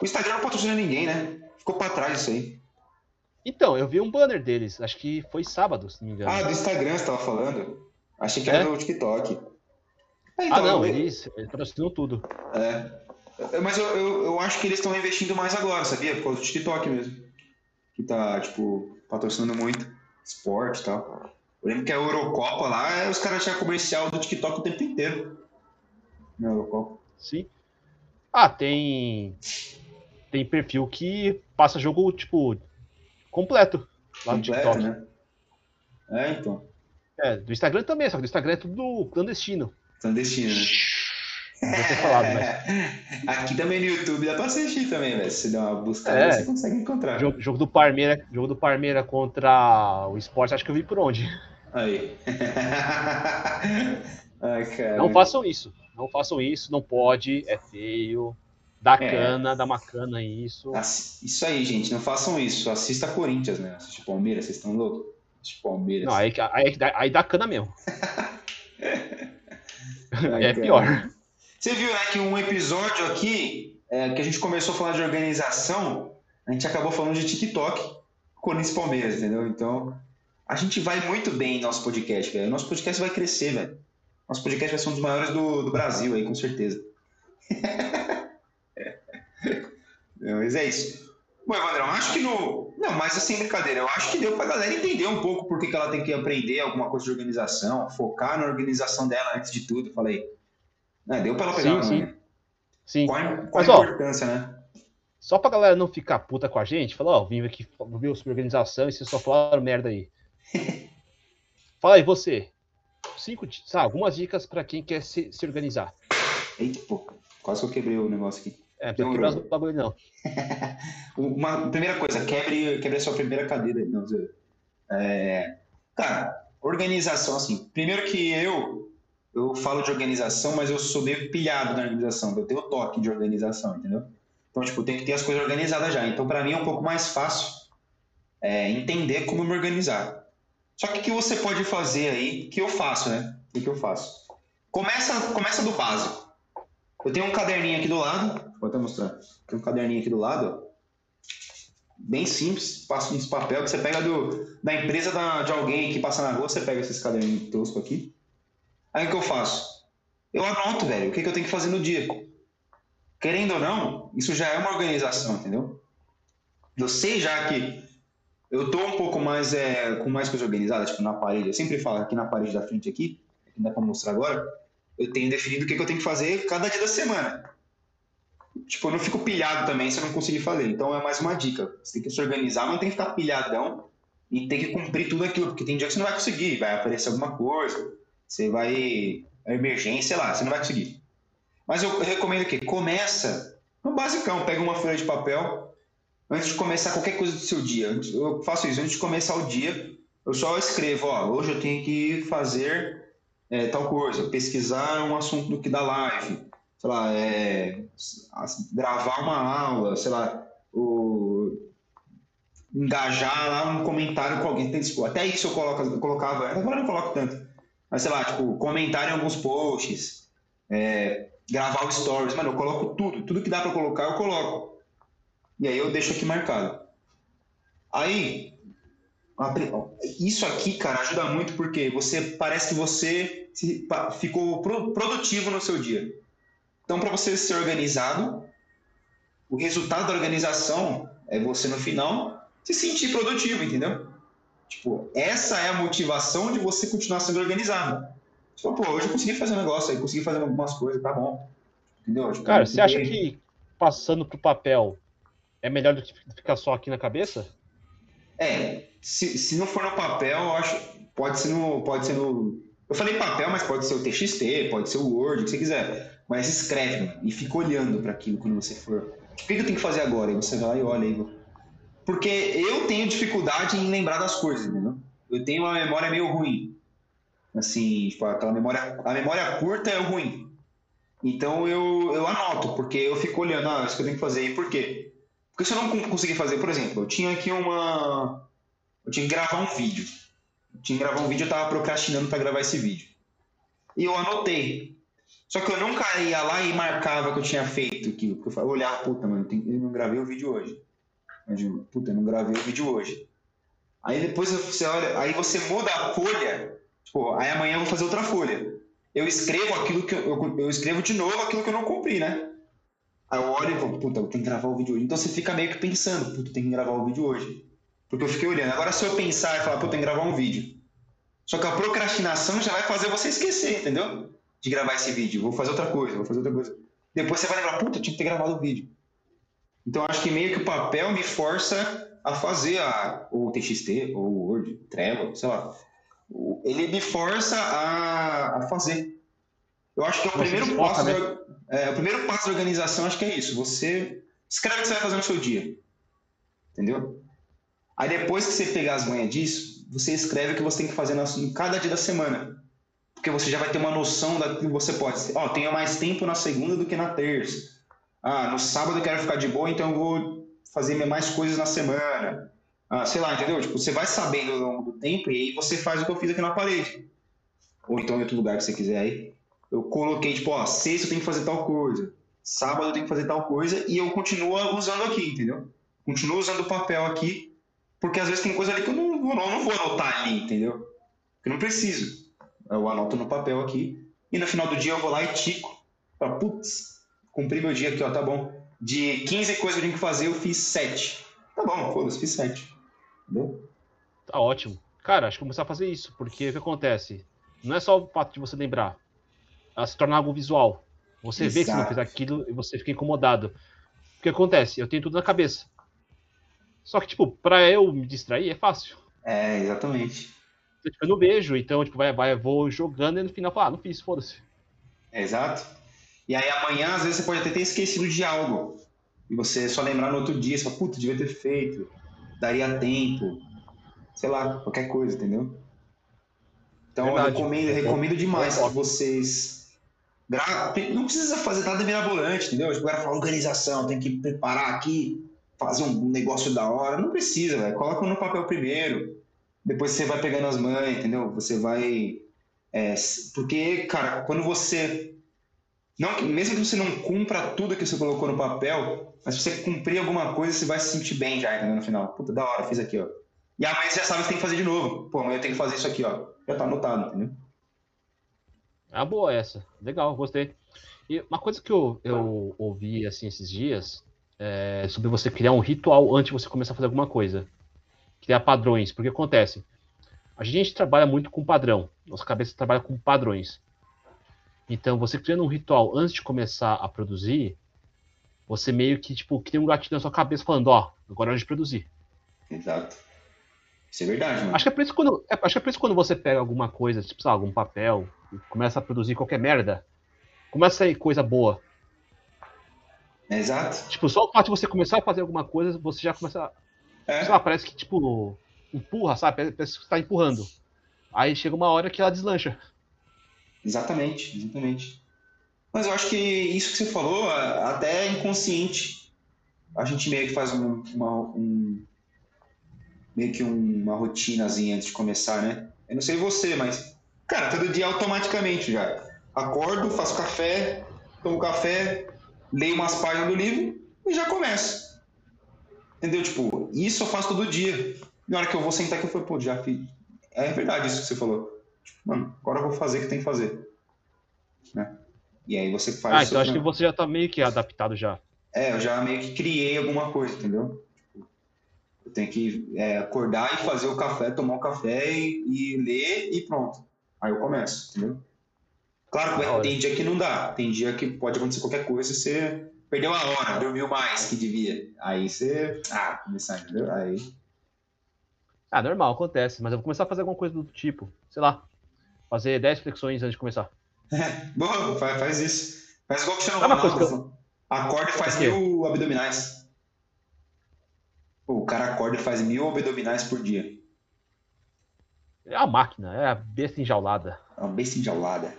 O Instagram não patrocina ninguém, né? Ficou pra trás isso aí. Então, eu vi um banner deles, acho que foi sábado, se não me engano. Ah, do Instagram você tava falando? Achei que era é? do TikTok. Ah, então, ah não, eu... eles, eles patrocinam tudo. É. Mas eu, eu, eu acho que eles estão investindo mais agora, sabia? Por causa do TikTok mesmo. Que tá, tipo, patrocinando muito esporte e tal. Eu lembro que a Eurocopa lá, os caras tinham comercial do TikTok o tempo inteiro. Na Eurocopa. Sim. Ah, tem. Tem perfil que passa jogo, tipo, completo lá completo, no TikTok. Né? É, então. É, do Instagram também, só que do Instagram é tudo clandestino. Clandestino, né? Falado, né? Aqui também no YouTube dá pra assistir também, velho. Se der uma buscada, é. você consegue encontrar. Jogo, jogo, do Parmeira, jogo do Parmeira contra o Esporte, acho que eu vi por onde. Aí. Ai, não façam isso. Não façam isso, não pode, é feio. Dá é. cana, dá uma cana isso. Isso aí, gente, não façam isso. Assista Corinthians, né? Assiste Palmeiras, vocês estão loucos? Assiste Palmeiras. Não, aí, aí, aí dá cana mesmo. é pior. Você viu né, que um episódio aqui, é, que a gente começou a falar de organização, a gente acabou falando de TikTok, Corinthians Palmeiras, entendeu? Então, a gente vai muito bem em nosso podcast, velho. Nosso podcast vai crescer, velho. Nosso podcast vai ser um dos maiores do, do Brasil aí, com certeza. Mas é isso. Bom, Evandrão, acho que no. Não, mas assim, brincadeira, eu acho que deu pra galera entender um pouco por que, ela tem que aprender alguma coisa de organização, focar na organização dela antes de tudo. Falei. Né, deu pra ela pegar sim, sim. sim. Qual, qual mas, a importância, ó, né? Só pra galera não ficar puta com a gente, falar, ó, vim aqui ver sobre organização e vocês só falaram merda aí. Fala aí, você. Cinco, sabe, algumas dicas para quem quer se, se organizar. Eita, pô, quase que eu quebrei o negócio aqui. É, não quebrar os bagulho, não. Uma primeira coisa, quebre, quebre a sua primeira cadeira. Não, é, cara, organização, assim. Primeiro que eu, eu falo de organização, mas eu sou meio pilhado na organização. Eu tenho toque de organização, entendeu? Então, tipo, tem que ter as coisas organizadas já. Então, para mim é um pouco mais fácil é, entender como me organizar. Só que o que você pode fazer aí, que eu faço, né? O que eu faço? Começa, começa do básico. Eu tenho um caderninho aqui do lado, vou até mostrar. Tem um caderninho aqui do lado. Bem simples, passa uns papel que você pega do, da empresa da, de alguém que passa na rua, você pega esses caderninhos toscos aqui. Aí o que eu faço? Eu anoto, velho, o que, que eu tenho que fazer no dia. Querendo ou não, isso já é uma organização, entendeu? Eu sei já que eu tô um pouco mais é, com mais coisa organizada, tipo na parede. Eu sempre falo aqui na parede da frente aqui, que dá para mostrar agora. Eu tenho definido o que, que eu tenho que fazer cada dia da semana. Tipo, eu não fico pilhado também se eu não conseguir fazer. Então é mais uma dica. Você tem que se organizar, mas tem que ficar pilhadão e tem que cumprir tudo aquilo, porque tem dia que você não vai conseguir, vai aparecer alguma coisa, você vai. É emergência, sei lá, você não vai conseguir. Mas eu recomendo que começa no basicão, pega uma folha de papel, antes de começar qualquer coisa do seu dia. Eu faço isso, antes de começar o dia, eu só escrevo, ó, hoje eu tenho que fazer é, tal coisa, pesquisar um assunto do que dá live, sei lá, é, gravar uma aula, sei lá, o, engajar lá um comentário com alguém. Até isso eu, coloco, eu colocava, agora eu não coloco tanto, mas sei lá, tipo, comentar em alguns posts, é, gravar o stories, mano, eu coloco tudo, tudo que dá para colocar eu coloco. E aí eu deixo aqui marcado. Aí, isso aqui, cara, ajuda muito porque você parece que você ficou produtivo no seu dia. Então, para você ser organizado, o resultado da organização é você no final se sentir produtivo, entendeu? Tipo, essa é a motivação de você continuar sendo organizado. Fala, pô, hoje eu consegui fazer um negócio aí, consegui fazer algumas coisas, tá bom. Entendeu? Tipo, Cara, você acha que passando pro papel é melhor do que ficar só aqui na cabeça? É, se, se não for no papel, eu acho. Pode ser no. Pode ser no. Eu falei papel, mas pode ser o TXT, pode ser o Word, o que você quiser. Mas escreve e fica olhando para aquilo quando você for. O que eu tenho que fazer agora? E você vai lá e olha aí. Porque eu tenho dificuldade em lembrar das coisas, entendeu? Eu tenho uma memória meio ruim. Assim, tipo, aquela memória. A memória curta é ruim. Então eu, eu anoto, porque eu fico olhando, ah, isso que eu tenho que fazer. E por quê? Porque se eu não conseguir fazer, por exemplo, eu tinha aqui uma. Eu tinha que gravar um vídeo. Eu tinha que gravar um vídeo, eu tava procrastinando para gravar esse vídeo. E eu anotei. Só que eu nunca ia lá e marcava que eu tinha feito aquilo. Porque eu olhava, puta, mano, eu não gravei o vídeo hoje. Puta, eu não gravei o vídeo hoje. Aí depois você olha, aí você muda a folha. Tipo, aí amanhã eu vou fazer outra folha. Eu escrevo aquilo que eu, eu, eu escrevo de novo aquilo que eu não cumpri, né? Aí eu olho e falo, puta, eu tenho que gravar o vídeo hoje. Então você fica meio que pensando, puta, tem que gravar o vídeo hoje. Porque eu fiquei olhando. Agora se eu pensar e falar, puta, tem que gravar um vídeo. Só que a procrastinação já vai fazer você esquecer, entendeu? De gravar esse vídeo. Vou fazer outra coisa, vou fazer outra coisa. Depois você vai lembrar, puta, eu tinha que ter gravado o vídeo. Então acho que meio que o papel me força a fazer a, ou o TXT, ou o Word, Trello, sei lá. Ele me força a, a fazer. Eu acho que é o primeiro passo. Né? É, o primeiro passo da organização, acho que é isso. Você escreve o que você vai fazer no seu dia. Entendeu? Aí depois que você pegar as manhas disso, você escreve o que você tem que fazer em cada dia da semana. Porque você já vai ter uma noção da que você pode. Ó, oh, tenho mais tempo na segunda do que na terça. Ah, no sábado eu quero ficar de boa, então eu vou fazer mais coisas na semana. Ah, sei lá, entendeu? Tipo, você vai sabendo ao longo do tempo e aí você faz o que eu fiz aqui na parede. Ou então em outro lugar que você quiser aí eu coloquei, tipo, ó, sexta eu tenho que fazer tal coisa, sábado eu tenho que fazer tal coisa, e eu continuo usando aqui, entendeu? Continuo usando o papel aqui, porque às vezes tem coisa ali que eu não, não, vou anotar ali, entendeu? Que eu não preciso. Eu anoto no papel aqui, e no final do dia eu vou lá e tico, pra, putz, cumpri meu dia aqui, ó, tá bom. De 15 coisas que eu tenho que fazer, eu fiz 7. Tá bom, foda-se, fiz 7. Entendeu? Tá ótimo. Cara, acho que vou começar a fazer isso, porque o que acontece? Não é só o fato de você lembrar, ela se torna algo visual. Você Exato. vê que você não fez aquilo e você fica incomodado. O que acontece? Eu tenho tudo na cabeça. Só que, tipo, pra eu me distrair é fácil. É, exatamente. Eu, tipo, eu não vejo, então, tipo, vai, vai, vou jogando e no final falo, ah, não fiz, foda-se. É, exato. E aí amanhã, às vezes, você pode até ter esquecido de algo. E você só lembrar no outro dia, você fala, puta, devia ter feito. Daria tempo. Sei lá, qualquer coisa, entendeu? Então Verdade. eu recomendo, recomendo demais que vocês não precisa fazer nada mirabolante, entendeu? Tipo, agora fala organização, tem que preparar aqui, fazer um negócio da hora. Não precisa, velho. Coloca no papel primeiro. Depois você vai pegando as mães, entendeu? Você vai. É, porque, cara, quando você. Não, mesmo que você não cumpra tudo que você colocou no papel, mas se você cumprir alguma coisa, você vai se sentir bem já, entendeu? No final. Puta, da hora, fiz aqui, ó. E amanhã você já sabe que tem que fazer de novo. Pô, amanhã eu tenho que fazer isso aqui, ó. Já tá anotado, entendeu? Ah, boa essa. Legal, gostei. E uma coisa que eu, eu ouvi assim esses dias é sobre você criar um ritual antes de você começar a fazer alguma coisa. Criar padrões. Porque acontece. A gente trabalha muito com padrão. Nossa cabeça trabalha com padrões. Então, você criando um ritual antes de começar a produzir, você meio que, tipo, cria um gatilho na sua cabeça falando, ó, oh, agora é hora de produzir. Exato. Isso é verdade, mano. Acho que é por isso quando, é, acho que é por isso quando você pega alguma coisa, tipo, sei lá, algum papel, e começa a produzir qualquer merda, começa a sair coisa boa. Exato. Tipo, só o fato de você começar a fazer alguma coisa, você já começa. É. Sei lá, parece que, tipo, empurra, sabe? Parece que você tá empurrando. Aí chega uma hora que ela deslancha. Exatamente, exatamente. Mas eu acho que isso que você falou, até é inconsciente. A gente meio que faz um, uma, um, meio que uma rotinazinha antes de começar, né? Eu não sei você, mas, cara, todo dia automaticamente já. Acordo, faço café, tomo café, leio umas páginas do livro e já começo. Entendeu? Tipo, isso eu faço todo dia. Na hora que eu vou sentar aqui, eu falo, pô, já fiz. É verdade isso que você falou. Tipo, mano, agora eu vou fazer o que tem que fazer. Né? E aí você faz. Ah, então acho que você já tá meio que adaptado já. É, eu já meio que criei alguma coisa, entendeu? Eu tenho que é, acordar e fazer o café, tomar o café e, e, ler e pronto. Aí eu começo, entendeu? Claro que tem dia que não dá. Tem dia que pode acontecer qualquer coisa e você perdeu a hora, dormiu mais que devia. Aí você. Ah, começar, entendeu? Aí. Ah, normal, acontece. Mas eu vou começar a fazer alguma coisa do tipo. Sei lá. Fazer 10 flexões antes de começar. É, boa, faz, faz isso. Faz igual que chama o Ronaldo. Eu... Acorda e faz mil abdominais. o cara acorda e faz mil abdominais por dia. É a máquina, é a besta enjaulada. É uma besta enjaulada.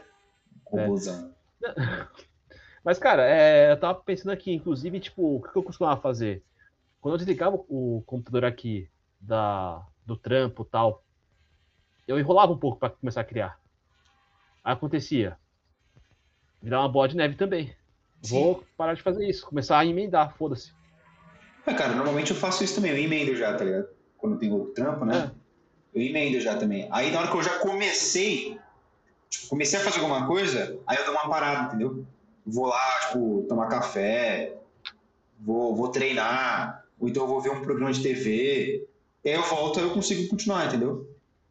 Robôzão. É. Mas, cara, é, eu tava pensando aqui, inclusive, tipo, o que eu costumava fazer? Quando eu desligava o computador aqui da, do trampo e tal, eu enrolava um pouco para começar a criar. Acontecia. Virar uma bola de neve também. Sim. Vou parar de fazer isso, começar a emendar, foda-se. É, cara, normalmente eu faço isso também, eu emendo já, tá ligado? Quando eu tenho trampo, né? É. Eu emendo já também. Aí na hora que eu já comecei, tipo, comecei a fazer alguma coisa, aí eu dou uma parada, entendeu? Vou lá, tipo, tomar café, vou, vou treinar, ou então eu vou ver um programa de TV, aí eu volto e eu consigo continuar, entendeu?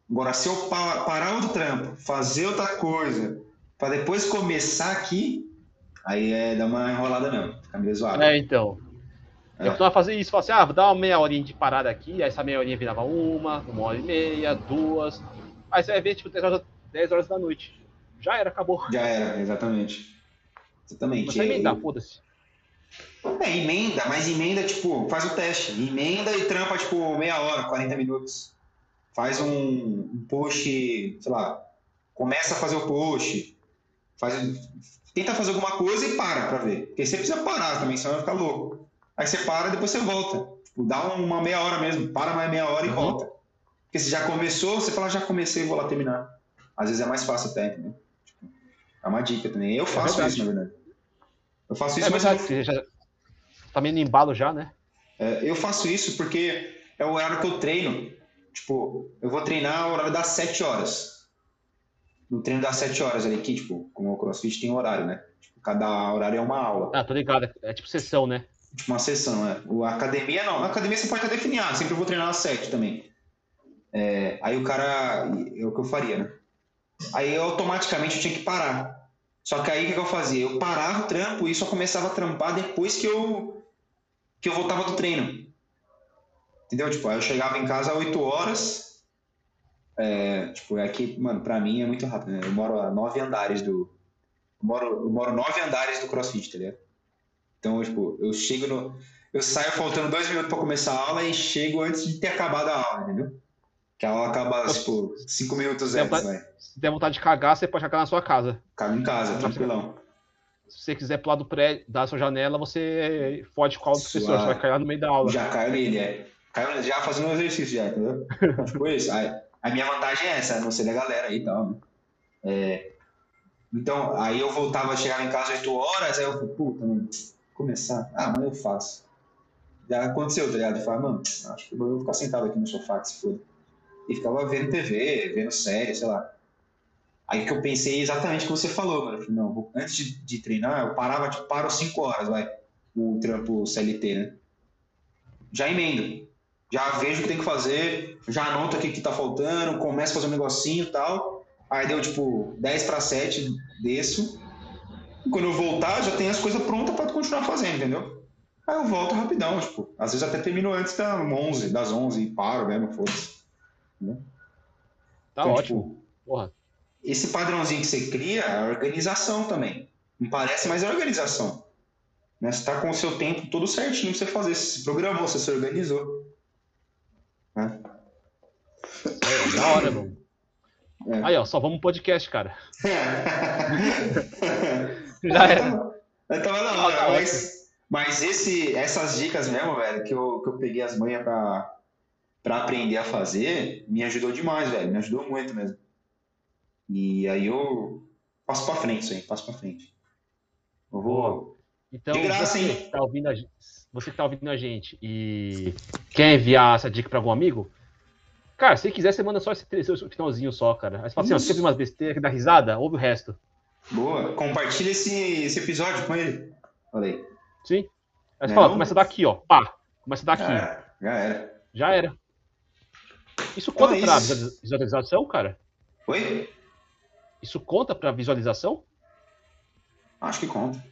Agora, se eu parar o trampo, fazer outra coisa, para depois começar aqui, aí é dar uma enrolada mesmo, fica meio zoado. É, então. É. Eu costumava fazer isso, falar assim, ah, vou dar uma meia horinha de parada aqui, aí essa meia horinha virava uma, uma hora e meia, duas. Aí você vai ver, tipo, 10 horas, 10 horas da noite. Já era, acabou. Já era, exatamente. Exatamente. Você emendar, foda-se. É, emenda, mas emenda, tipo, faz o teste. Emenda e trampa, tipo, meia hora, 40 minutos. Faz um, um post, sei lá, começa a fazer o post, faz, tenta fazer alguma coisa e para pra ver. Porque você precisa parar também, senão vai ficar louco. Aí você para e depois você volta. Tipo, dá uma meia hora mesmo, para mais meia hora e uhum. volta. Porque se já começou, você fala, já comecei, vou lá terminar. Às vezes é mais fácil até, entendeu? Tipo, é uma dica também. Eu é faço é isso, na verdade. Eu faço isso, é mas... já tá meio no embalo já, né? É, eu faço isso porque é o horário que eu treino. Tipo, eu vou treinar o horário das 7 horas. No treino das 7 horas ali, que, tipo, como o CrossFit tem horário, né? Tipo, cada horário é uma aula. Ah, tô ligado. É tipo sessão, né? Tipo uma sessão, né? O, academia não. A academia você pode até definir, ah, sempre eu vou treinar às 7 também. É, aí o cara. É o que eu faria, né? Aí eu, automaticamente eu tinha que parar. Só que aí o que eu fazia? Eu parava o trampo e só começava a trampar depois que eu, que eu voltava do treino. Entendeu? Tipo, aí eu chegava em casa às 8 horas. É, tipo, é que, mano, pra mim é muito rápido, né? Eu moro a nove andares do. Eu moro, eu moro nove andares do crossfit, tá ligado? Então, tipo, eu chego no. Eu saio faltando dois minutos pra começar a aula e chego antes de ter acabado a aula, entendeu? Que a aula acaba, tipo, cinco minutos antes, vontade, né? Se der vontade de cagar, você pode cagar na sua casa. Caga em casa, tranquilão. Se você quiser pular do prédio, da sua janela, você fode com a aula do professor, você vai cair no meio da aula. Já caiu nele, é. Caiu já fazendo um exercício, já, entendeu? tipo isso. Aí, a minha vantagem é essa, não ser da galera aí e tal, né? É, então, aí eu voltava, chegava em casa às 8 horas, aí eu falei, puta, mano, começar. Ah, mas eu faço. Já aconteceu, tá ligado? Eu falei, mano, acho que eu vou ficar sentado aqui no sofá, que se foda e ficava vendo TV, vendo série, sei lá. Aí que eu pensei exatamente o que você falou, mano. Não, antes de, de, treinar, eu parava, tipo, paro 5 horas, vai, o trampo CLT, né? Já emendo. Já vejo o que tem que fazer, já anoto aqui o que tá faltando, começo a fazer um negocinho e tal. Aí deu, tipo, 10 para 7, desço. E quando eu voltar, já tem as coisas prontas para continuar fazendo, entendeu? Aí eu volto rapidão, tipo, às vezes até termino antes das 11, das 11 e paro mesmo, foda-se. Tá então, ótimo. Tipo, Porra. Esse padrãozinho que você cria é organização também. Não parece, mas é organização. Né? Você está com o seu tempo todo certinho para você fazer. Você se programou, você se organizou. Né? É, da hora, mano. É. Aí, ó, só vamos podcast, cara. Já era. Tava da hora, mas, mas esse, essas dicas mesmo, velho, que eu, que eu peguei as manhas pra, para aprender a fazer, me ajudou demais, velho. Me ajudou muito mesmo. E aí eu passo para frente isso aí, passo para frente. Eu vou. Então, graça, você, hein? Tá ouvindo a, você que tá ouvindo a gente e quer enviar essa dica para algum amigo? Cara, se quiser, você manda só esse, esse finalzinho só, cara. Aí você fala assim, ó, você umas besteiras que dá risada? Ouve o resto. Boa. Compartilha esse, esse episódio com ele. Falei. Sim. Aí você fala, começa daqui, ó. Pá. Começa daqui. Ah, já era. Já era. Isso conta então é pra visualização, cara? Oi? isso conta para visualização? Acho que conta.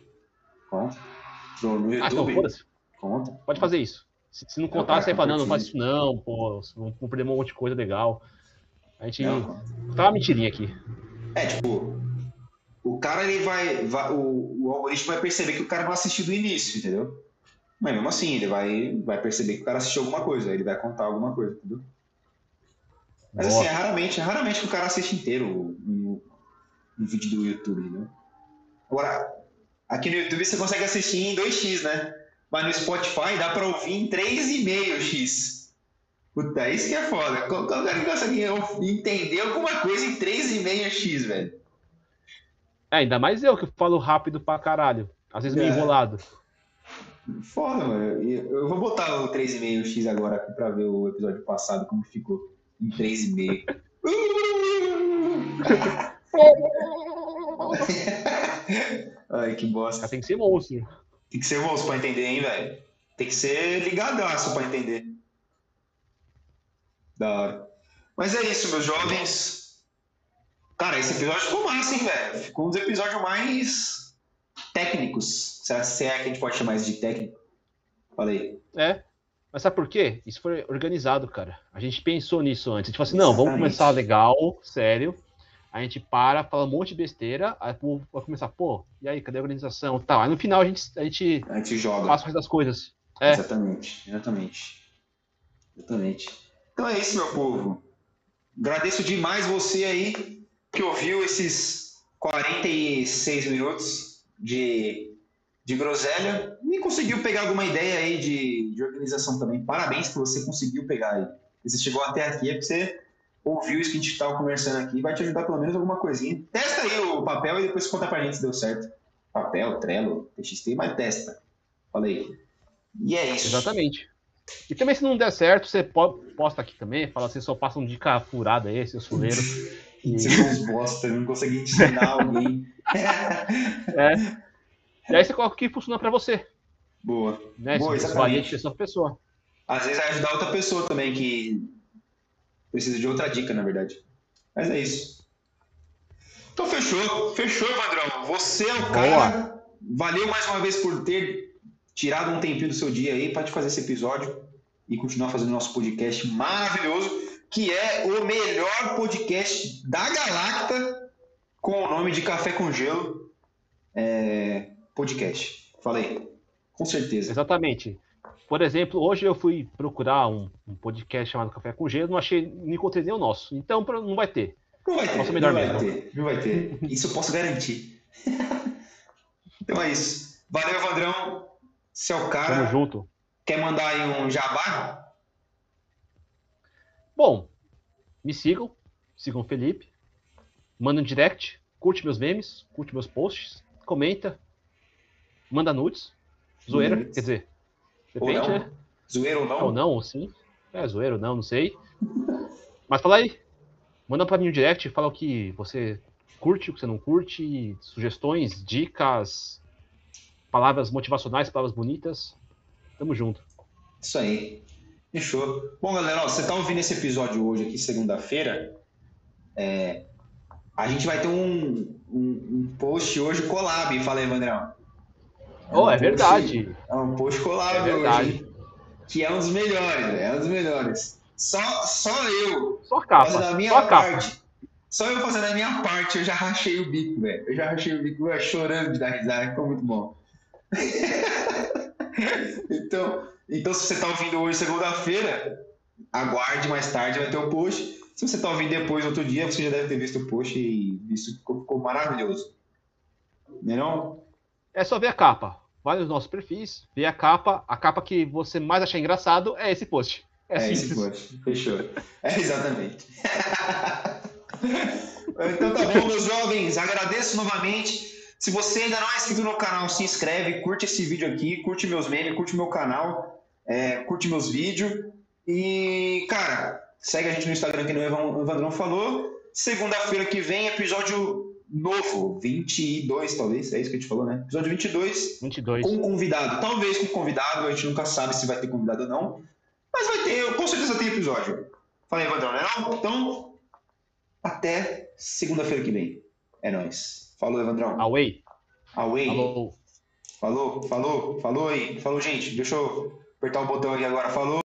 Conta. Ah, então, conta. Pode fazer isso. Se, se não contar, você vai falar, não, não faz isso não, pô, vamos perder um monte de coisa legal. A gente. Não. Tá uma mentirinha aqui. É, tipo, o cara ele vai, vai o, o, algoritmo vai perceber que o cara vai assistir do início, entendeu? Mas mesmo assim, ele vai, vai perceber que o cara assistiu alguma coisa, ele vai contar alguma coisa, entendeu? Mas Boa. assim, é raramente, é raramente que o cara assiste inteiro um, um vídeo do YouTube, entendeu? Agora, aqui no YouTube você consegue assistir em 2x, né? Mas no Spotify dá pra ouvir em 3,5x. Puta, isso que é foda. Como cara consegue entender alguma coisa em 3,5x, velho? É, ainda mais eu que falo rápido pra caralho. Às vezes é. meio enrolado. Foda, mano. Eu vou botar o 3,5x agora aqui pra ver o episódio passado, como ficou em 3,5. Ai, que bosta. Tem que ser monstro. Tem que ser monstro pra entender, hein, velho? Tem que ser ligadaço pra entender. Da hora. Mas é isso, meus jovens. Cara, esse episódio ficou massa, hein, velho? Ficou um dos episódios mais técnicos. Se é que a gente pode chamar isso de técnico. Falei. É. Mas sabe por quê? Isso foi organizado, cara. A gente pensou nisso antes. A gente falou assim, não, Exatamente. vamos começar legal, sério. A gente para, fala um monte de besteira, aí vai começar, pô, e aí, cadê a organização? Tal. Aí no final a gente, a gente, a gente joga. Passa o resto das coisas. É. Exatamente, exatamente. Exatamente. Então é isso, meu povo. Agradeço demais você aí que ouviu esses 46 minutos de, de groselha e conseguiu pegar alguma ideia aí de, de organização também. Parabéns que você conseguiu pegar aí. Você chegou até aqui é porque você ouviu isso que a gente estava conversando aqui vai te ajudar pelo menos alguma coisinha. Testa aí o papel e depois conta pra gente se deu certo. Papel, Trello, TXT, mas testa. Falei. E é isso. Exatamente. E também, se não der certo, você posta aqui também, fala assim, só passa um dica furada aí, seu fuleiro. E... Você não bosta, não consegui ensinar alguém. é. E aí você coloca o que funciona para você. Boa. Né? Boa, exatamente. De pessoa. Às vezes vai ajudar outra pessoa também que precisa de outra dica, na verdade. Mas é isso. Então fechou. Fechou, Evandrão. Você é o cara. Valeu mais uma vez por ter tirado um tempinho do seu dia aí para te fazer esse episódio e continuar fazendo nosso podcast maravilhoso, que é o melhor podcast da Galacta com o nome de Café com Gelo é, Podcast. Falei. Com certeza. Exatamente. Por exemplo, hoje eu fui procurar um, um podcast chamado Café com Gelo, não achei, não encontrei nem o nosso. Então não vai ter. Não vai ter. Nosso melhor não vai mesmo. ter. Não vai ter. Isso eu posso garantir. então é isso. Valeu, Evandrão. Seu é cara. Tamo junto. Quer mandar aí um jabá? Bom, me sigam, sigam o Felipe, manda um direct, curte meus memes, curte meus posts, comenta, manda nudes, zoeira, quer dizer, depende, né? Zoeira ou não? Ou não, sim. É, zoeira ou não, não sei. Mas fala aí, manda pra mim um direct, fala o que você curte, o que você não curte, sugestões, dicas, palavras motivacionais, palavras bonitas. Tamo junto. Isso aí. Fechou. Bom, galera, ó, você tá ouvindo esse episódio hoje aqui, segunda-feira. É, a gente vai ter um, um, um post hoje collab, fala aí, Vandrão. É oh, um é post, verdade. É um post collab é verdade. hoje. Que é um dos melhores, é um dos melhores. Só, só eu. Só capa. Fazendo a minha só parte. Capa. Só eu fazendo a minha parte, eu já rachei o bico, velho. Eu já rachei o bico, véio, chorando de dar risada, ficou muito bom. então, então, se você está ouvindo hoje, segunda-feira, aguarde mais tarde, vai ter o post. Se você está ouvindo depois, outro dia, você já deve ter visto o post e isso ficou, ficou maravilhoso. Não é, não? É só ver a capa. Vai nos nossos perfis, ver a capa. A capa que você mais achar engraçado é esse post. É, é esse post. Fechou. É exatamente. então tá bom, meus jovens. Agradeço novamente. Se você ainda não é inscrito no canal, se inscreve, curte esse vídeo aqui, curte meus memes, curte meu canal, é, curte meus vídeos. E, cara, segue a gente no Instagram que o Evandrão falou. Segunda-feira que vem, episódio novo, 22, talvez, é isso que a gente falou, né? Episódio 22, 22. com convidado. Talvez com convidado, a gente nunca sabe se vai ter convidado ou não. Mas vai ter, com certeza tem episódio. Falei, Evandrão, né? Então, até segunda-feira que vem. É nóis. Falou, Evandrão. Away. Away. Falou. Falou, falou, falou aí. Falou, gente. Deixa eu apertar o botão aqui agora. Falou.